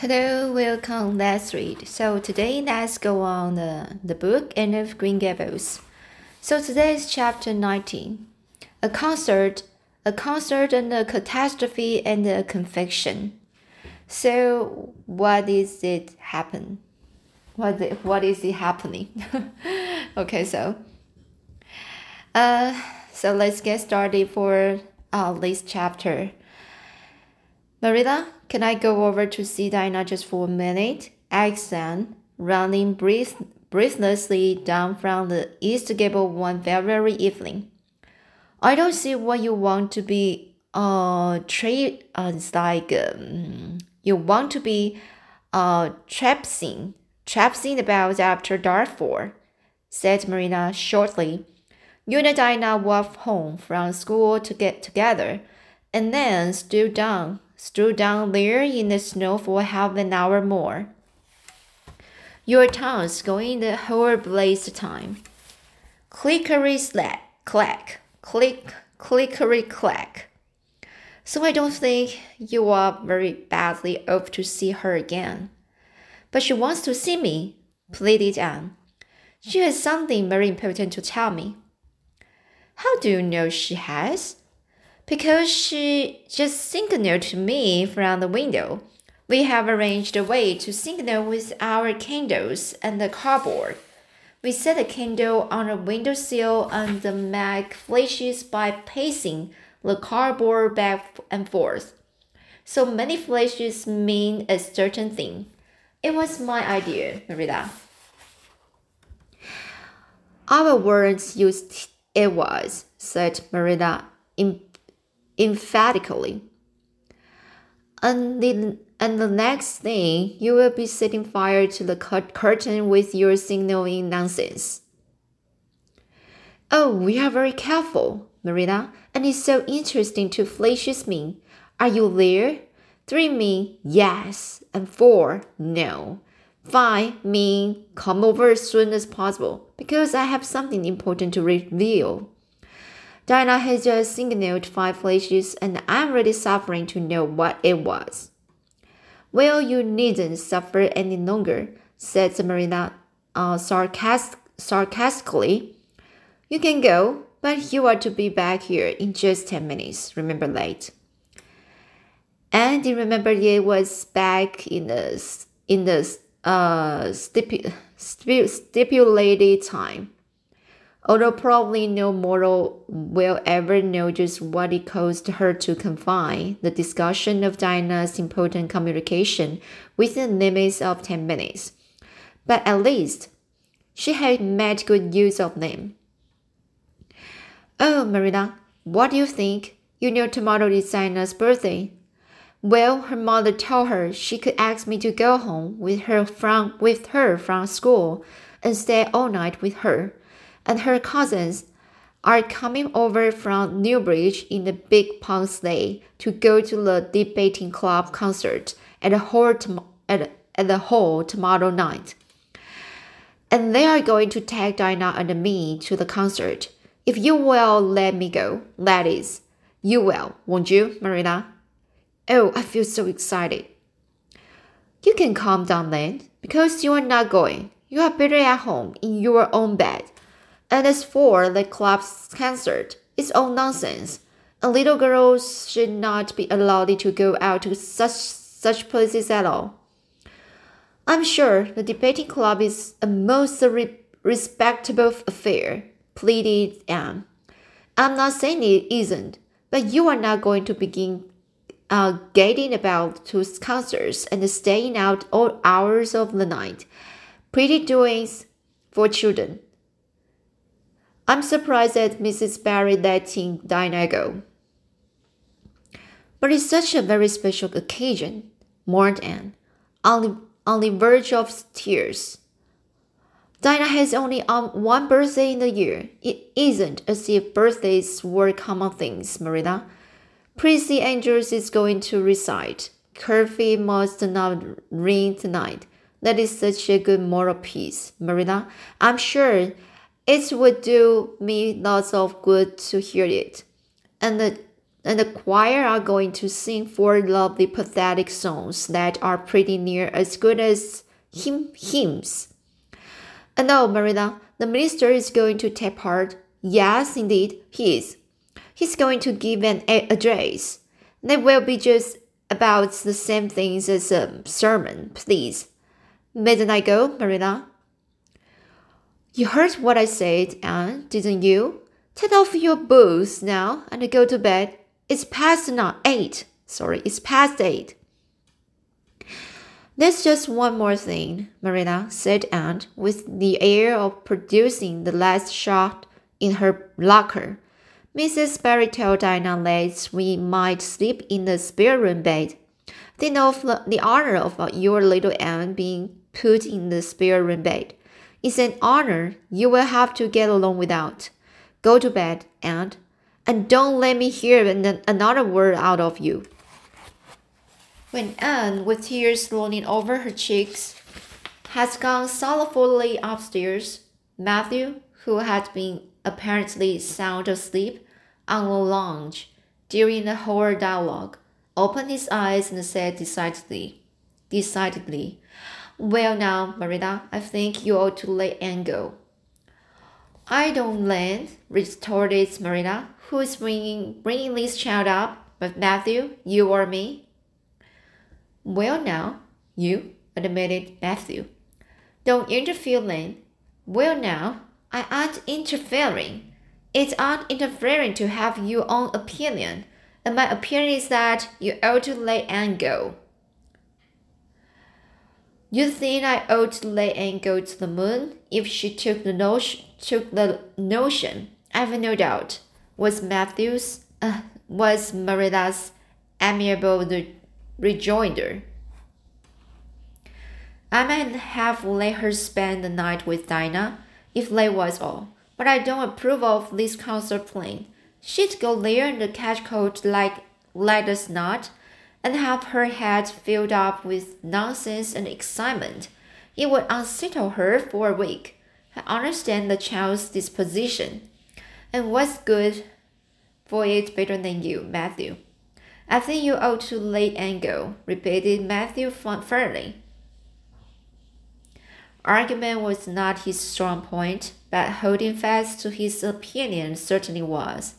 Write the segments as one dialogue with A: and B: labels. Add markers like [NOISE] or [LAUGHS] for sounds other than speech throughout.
A: Hello, welcome. Let's read. So today, let's go on the, the book Anne of Green Gables. So today is chapter 19. A concert, a concert and a catastrophe and a confection. So what is it happen? What is, what is it happening? [LAUGHS] okay, so uh, so let's get started for uh, this chapter. Marilla, can I go over to see Dinah just for a minute? asked Anne, running breath breathlessly down from the east gable one very evening. I don't see what you want to be. Uh, tra- uh it's like um, you want to be uh traipsing, traipsing about after dark for, said Marina shortly. You and Dinah walked home from school to get together, and then stood down stood down there in the snow for half an hour more. Your tongue's going the whole blazed time. Clickery slack, clack, click, clickery clack. So I don't think you are very badly off to see her again. But she wants to see me, pleaded Anne. She has something very important to tell me. How do you know she has? Because she just signaled to me from the window. We have arranged a way to signal with our candles and the cardboard. We set a candle on a windowsill and the mag flashes by pacing the cardboard back and forth. So many flashes mean a certain thing. It was my idea, Marilla. Our words used it was, said Marilla emphatically. And the, and the next thing, you will be setting fire to the curtain with your signaling nonsense. Oh, we are very careful, Marina, and it's so interesting to flashes me. Are you there? Three mean yes, and four no. Five mean come over as soon as possible because I have something important to reveal. Dinah has just signaled five flashes, and I'm really suffering to know what it was. Well, you needn't suffer any longer, said Marilla uh, sarcast sarcastically. You can go, but you are to be back here in just ten minutes. Remember late. And remembered it was back in the in the uh, stipu stipulated time although probably no mortal will ever know just what it caused her to confine the discussion of Diana's important communication within the limits of 10 minutes. But at least she had made good use of them. Oh, Marilla, what do you think? You know tomorrow is Dinah's birthday. Well, her mother told her she could ask me to go home with her from with her from school and stay all night with her and her cousins are coming over from Newbridge in the big pond sleigh to go to the debating club concert at the hall, at, at the hall tomorrow night. And they are going to take Dinah and me to the concert. If you will let me go, that is, you will, won't you, Marina? Oh, I feel so excited. You can calm down then, because you are not going. You are better at home in your own bed and as for the club's concert, it's all nonsense. And little girls should not be allowed to go out to such such places at all. I'm sure the debating club is a most re respectable affair, pleaded Anne. I'm not saying it isn't, but you are not going to begin uh, gating about to concerts and staying out all hours of the night. Pretty doings for children. I'm surprised at Mrs. Barry letting Dinah go. But it's such a very special occasion, mourned Anne, on the, on the verge of tears. Dinah has only um, one birthday in the year. It isn't as if birthdays were common things, Marilla. Prissy Andrews is going to recite. Curfew must not ring tonight. That is such a good moral piece, Marilla. I'm sure it would do me lots of good to hear it. And and the choir are going to sing four lovely pathetic songs that are pretty near as good as hymn hymns. And no, Marina, the minister is going to take part. Yes, indeed, he is. He's going to give an address. They will be just about the same things as a sermon, please. Mayn't I go, Marilla? You heard what I said, Anne, didn't you? Take off your boots now and go to bed. It's past now eight. Sorry, it's past eight. There's just one more thing, Marilla, said Anne, with the air of producing the last shot in her locker. Mrs. Barry told Dinah that we might sleep in the spare room bed. Think of the honor of your little Anne being put in the spare room bed. It's an honor you will have to get along without. Go to bed, Anne, and don't let me hear another word out of you. When Anne, with tears rolling over her cheeks, had gone sorrowfully upstairs, Matthew, who had been apparently sound asleep on the lounge during the whole dialogue, opened his eyes and said decidedly, decidedly, Well now, Marilla, I think you ought to let Anne go. I don't let, retorted Marilla, who's bringing, bringing this child up, but Matthew, you or me? Well, now, you, admitted Matthew. Don't interfere, Lane. Well, now, I aren't interfering. It's aren't interfering to have your own opinion, and my opinion is that you ought to let Anne go. You think I ought to let Anne go to the moon if she took the notion? Took the notion. I've no doubt. Was Matthew's, uh, was Marilla's amiable rejoinder. I might have let her spend the night with Dinah, if that was all, but I don't approve of this concert plan. She'd go there and the catch cold like let us not, and have her head filled up with nonsense and excitement. It would unsettle her for a week. I understand the child's disposition, and what's good for it better than you, Matthew. I think you ought to let Anne go, repeated Matthew firmly. Argument was not his strong point, but holding fast to his opinion certainly was.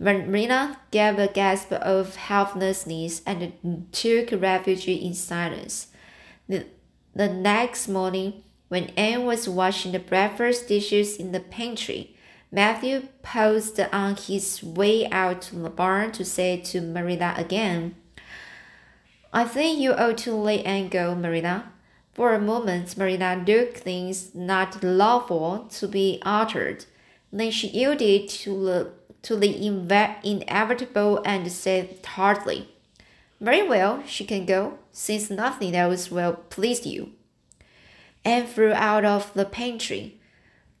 A: Marina gave a gasp of helplessness and took refuge in silence. The, the next morning, when Anne was washing the breakfast dishes in the pantry, Matthew paused on his way out to the barn to say to Marina again, I think you ought to let Anne go, Marilla. For a moment, Marina looked things not lawful to be uttered. Then she yielded to the, to the inevitable and said tartly, Very well, she can go, since nothing else will please you. Anne flew out of the pantry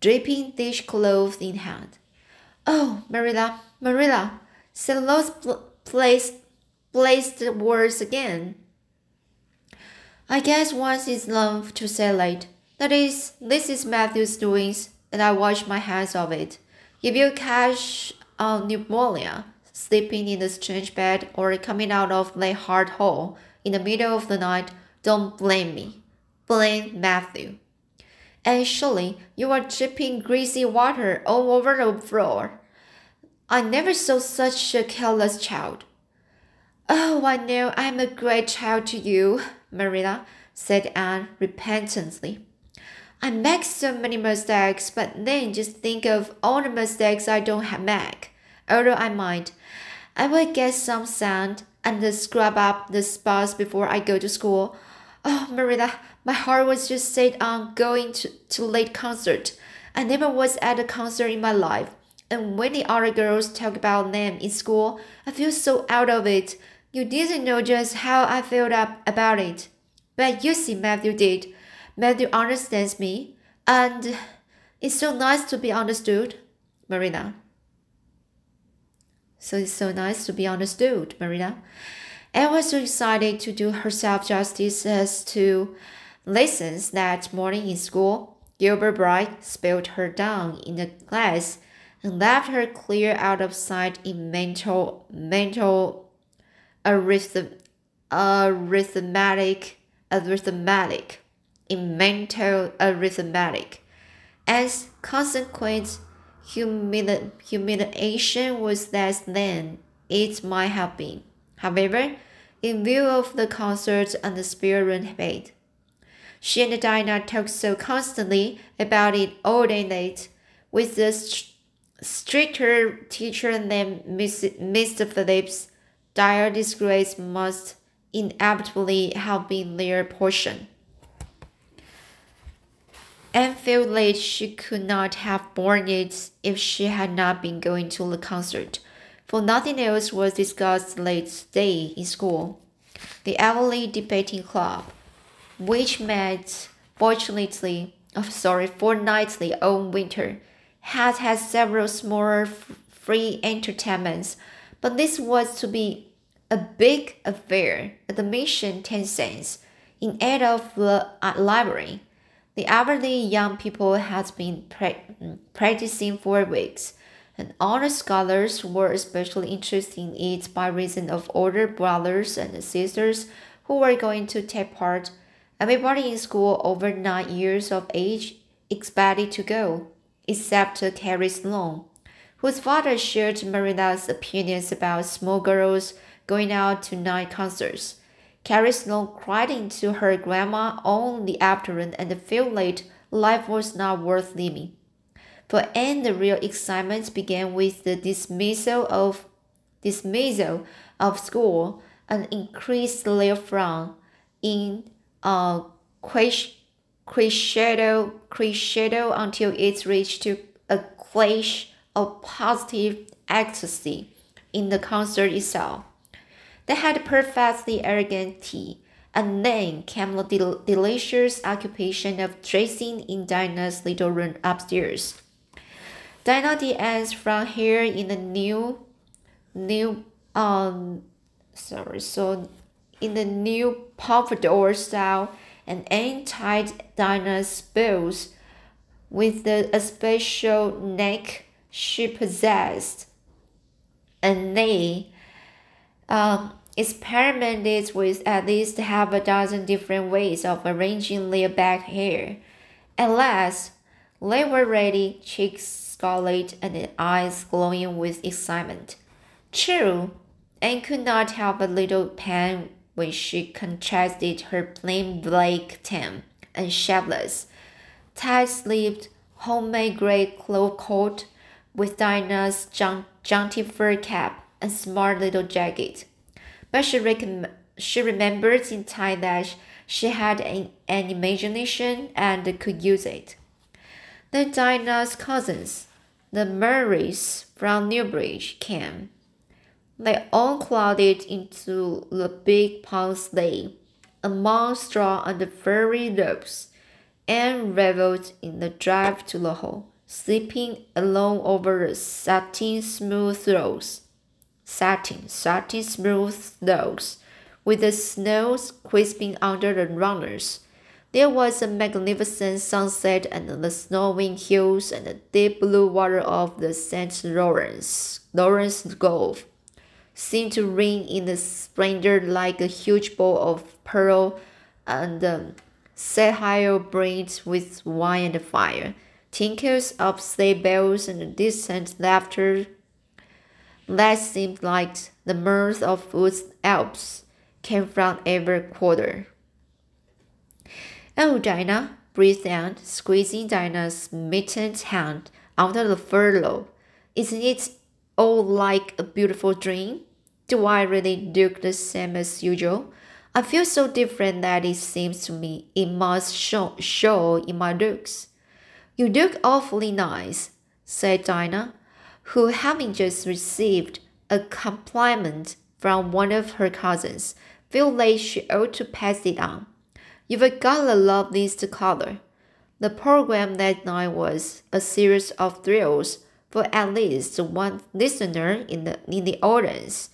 A: dripping dishcloth in hand. Oh, Marilla, Marilla, said those placed, placed words again. I guess once is enough to say late. That is, this is Matthew's doings, and I wash my hands of it. If you catch on pneumonia, sleeping in a strange bed, or coming out of the hard hole in the middle of the night, don't blame me. Blame Matthew and surely you are dripping greasy water all over the floor. I never saw such a careless child. Oh, I know I'm a great child to you, Marilla, said Anne repentantly. I make so many mistakes, but then just think of all the mistakes I don't have make. Although I might, I will get some sand and scrub up the spots before I go to school. Oh, Marilla, my heart was just set on going to, to late concert. I never was at a concert in my life. And when the other girls talk about them in school, I feel so out of it. You didn't know just how I felt up about it. But you see, Matthew did. Matthew understands me. And it's so nice to be understood, Marina. So it's so nice to be understood, Marina. Anne was so excited to do herself justice as to lessons that morning in school, Gilbert Blythe spilled her down in the class and left her clear out of sight in mental mental arith- arithmetic arithmetic in mental arithmetic. As consequence, humili- humiliation was less than it might have been. However, in view of the concert and the spirit fate, she and Dinah talked so constantly about it all day late, with the st- stricter teacher than Miss, Mr. Phillips. Dire disgrace must inevitably have been their portion. Anne felt late she could not have borne it if she had not been going to the concert, for nothing else was discussed late day in school. The Avonlea Debating Club, which met fortunately, oh, sorry, fortnightly all winter, had had several smaller free entertainments, but this was to be a big affair. Admission ten cents in aid of the uh, library. The elderly young people had been pra- mm, practicing for weeks, and honor scholars were especially interested in it by reason of older brothers and sisters who were going to take part. Everybody in school over nine years of age expected to go, except Carrie Sloane, whose father shared Marilla's opinions about small girls going out to night concerts. Carrie Sloane cried into her grandma all the afternoon and felt late life was not worth living. For Anne, the real excitement began with the dismissal of dismissal of school and increased therefrom in uh, a crescendo, crescendo until it reached to a clash of positive ecstasy in the concert itself. They had perfectly arrogant tea, and then came the del delicious occupation of dressing in Dinah's little room upstairs. Dinah Diaz from here in the new, new, um, sorry, so in the new pompadour style, and Anne tied Dinah's bows with the especial neck she possessed, and they um, experimented with at least half a dozen different ways of arranging their back hair. At last, they were ready, cheeks scarlet and eyes glowing with excitement. True, Anne could not help a little pain when she contrasted her plain black tam and shapeless, tight-sleeved, homemade gray cloth coat with Dinah's jaunty fur cap and smart little jacket. But she, rec- she remembered in time that she had an, an imagination and could use it. Then Dinah's cousins, the Murrays from Newbridge, came. They all crowded into the big pond sleigh, among straw and furry ropes, and reveled in the drive to the hall, slipping along over the satin smooth roads satin, satin smooth snows, with the snows crisping under the runners. There was a magnificent sunset and the snowing hills and the deep blue water of the St. Lawrence, Lawrence Gulf seemed to ring in the splendor like a huge bowl of pearl and um, sapphire brimmed with wine and fire. Tinkles of sleigh bells and distant laughter that seemed like the mirth of woods elves came from every quarter. Oh, Dinah, breathed Anne, squeezing Dinah's mittened hand under the furlough. Isn't it all like a beautiful dream? Do I really look the same as usual? I feel so different that it seems to me it must show, show in my looks. You look awfully nice, said Dinah, who, having just received a compliment from one of her cousins, felt like she ought to pass it on. You've got the loveliest color. The program that night was a series of thrills for at least one listener in the in the audience,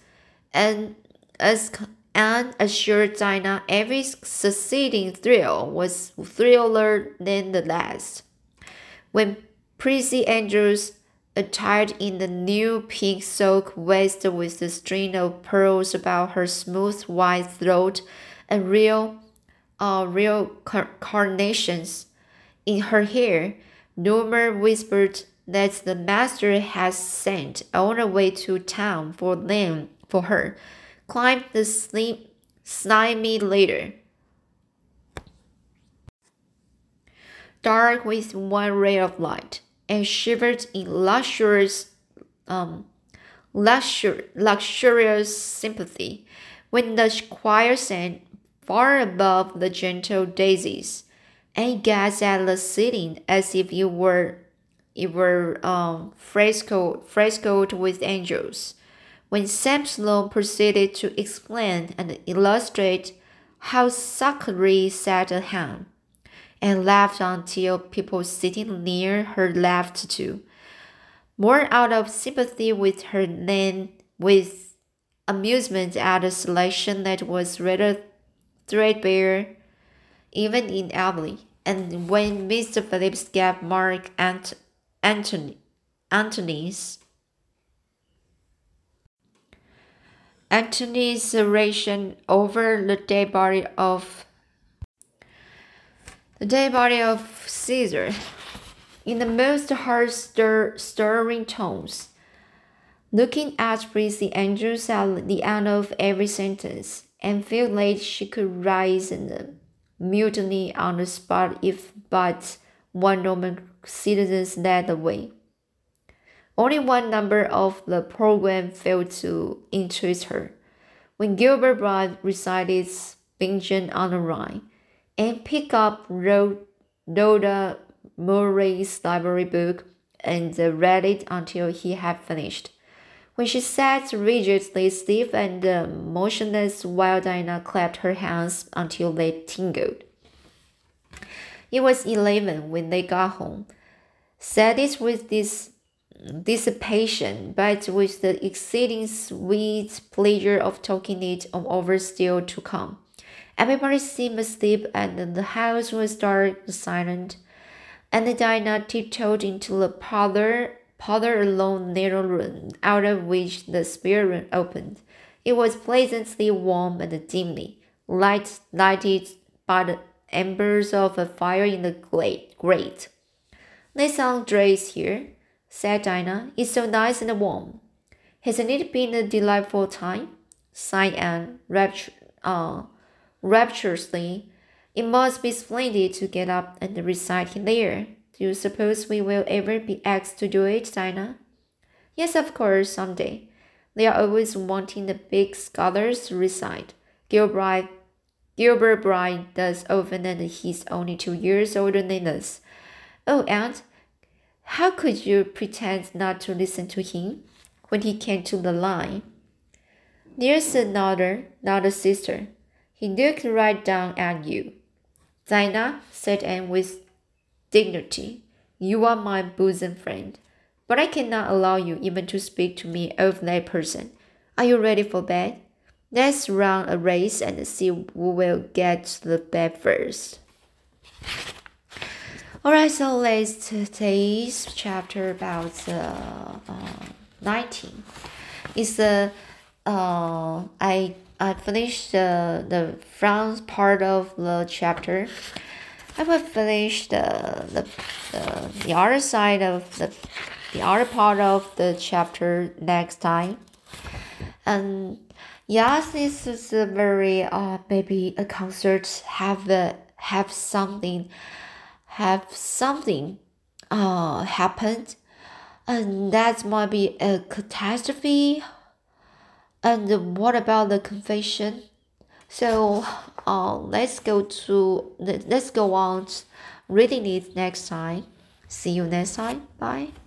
A: and as Anne assured Dinah, every succeeding thrill was thriller than the last. When Prissy Andrews attired in the new pink silk waist with a string of pearls about her smooth white throat and real, uh, real car carnations in her hair. Norma whispered that the master has sent on the way to town for them for her. Climb the slim, slimy ladder. Dark with one ray of light, and shivered in luxurious, um, luxur luxurious sympathy when the choir sang far above the gentle daisies, and gazed at the ceiling as if it were it were um, fresco, frescoed with angels. When Sam Sloane proceeded to explain and illustrate how Zachary sat at home, and laughed until people sitting near her laughed too, more out of sympathy with her than with amusement at a selection that was rather threadbare, even in Emily. And when Mr. Phillips gave Mark Ant Antony, Antony's Antony's oration over the dead body of the dead body of Caesar in the most heart stirring tones. Looking at Prissy Andrews at the end of every sentence, and felt like she could rise and mutiny on the spot if but one Roman citizens led the way. Only one number of the program failed to interest her. When Gilbert Blythe recited Bingen on the Rhine and picked up Rhoda Murray's library book and read it until he had finished. When she sat rigidly stiff and uh, motionless while Diana clapped her hands until they tingled. It was eleven when they got home. It with this dissipation, but with the exceeding sweet pleasure of talking it over still to come. Everybody seemed asleep, and the house was dark and silent. And Dinah tiptoed into the parlor, parlor alone narrow room, out of which the spare room opened. It was pleasantly warm and dimly light, lighted by the embers of a fire in the grate. Let's undress here, said Dinah. It's so nice and warm. Hasn't it been a delightful time? sighed Anne raptur uh, rapturously. It must be splendid to get up and recite there. Do you suppose we will ever be asked to do it, Dinah? Yes, of course, some day. They are always wanting the big scholars to recite. Gilbride Gilbert Blythe does often, and he's only two years older than us. Oh, aunt, how could you pretend not to listen to him when he came to the line? There's another, not a sister. He looked right down at you. Dinah, said Anne with dignity, you are my bosom friend, but I cannot allow you even to speak to me of that person. Are you ready for bed? Let's run a race and see who will get to the bed first. Alright, so let's today's chapter about uh, uh, 19. It's the uh, I I finished the the front part of the chapter. I will finish the the, the, the other side of the the other part of the chapter next time. And Yes, this is a very uh maybe a concert have a, have something have something uh happened and that might be a catastrophe and what about the confession? So uh, let's go to let's go on reading it next time. See you next time. Bye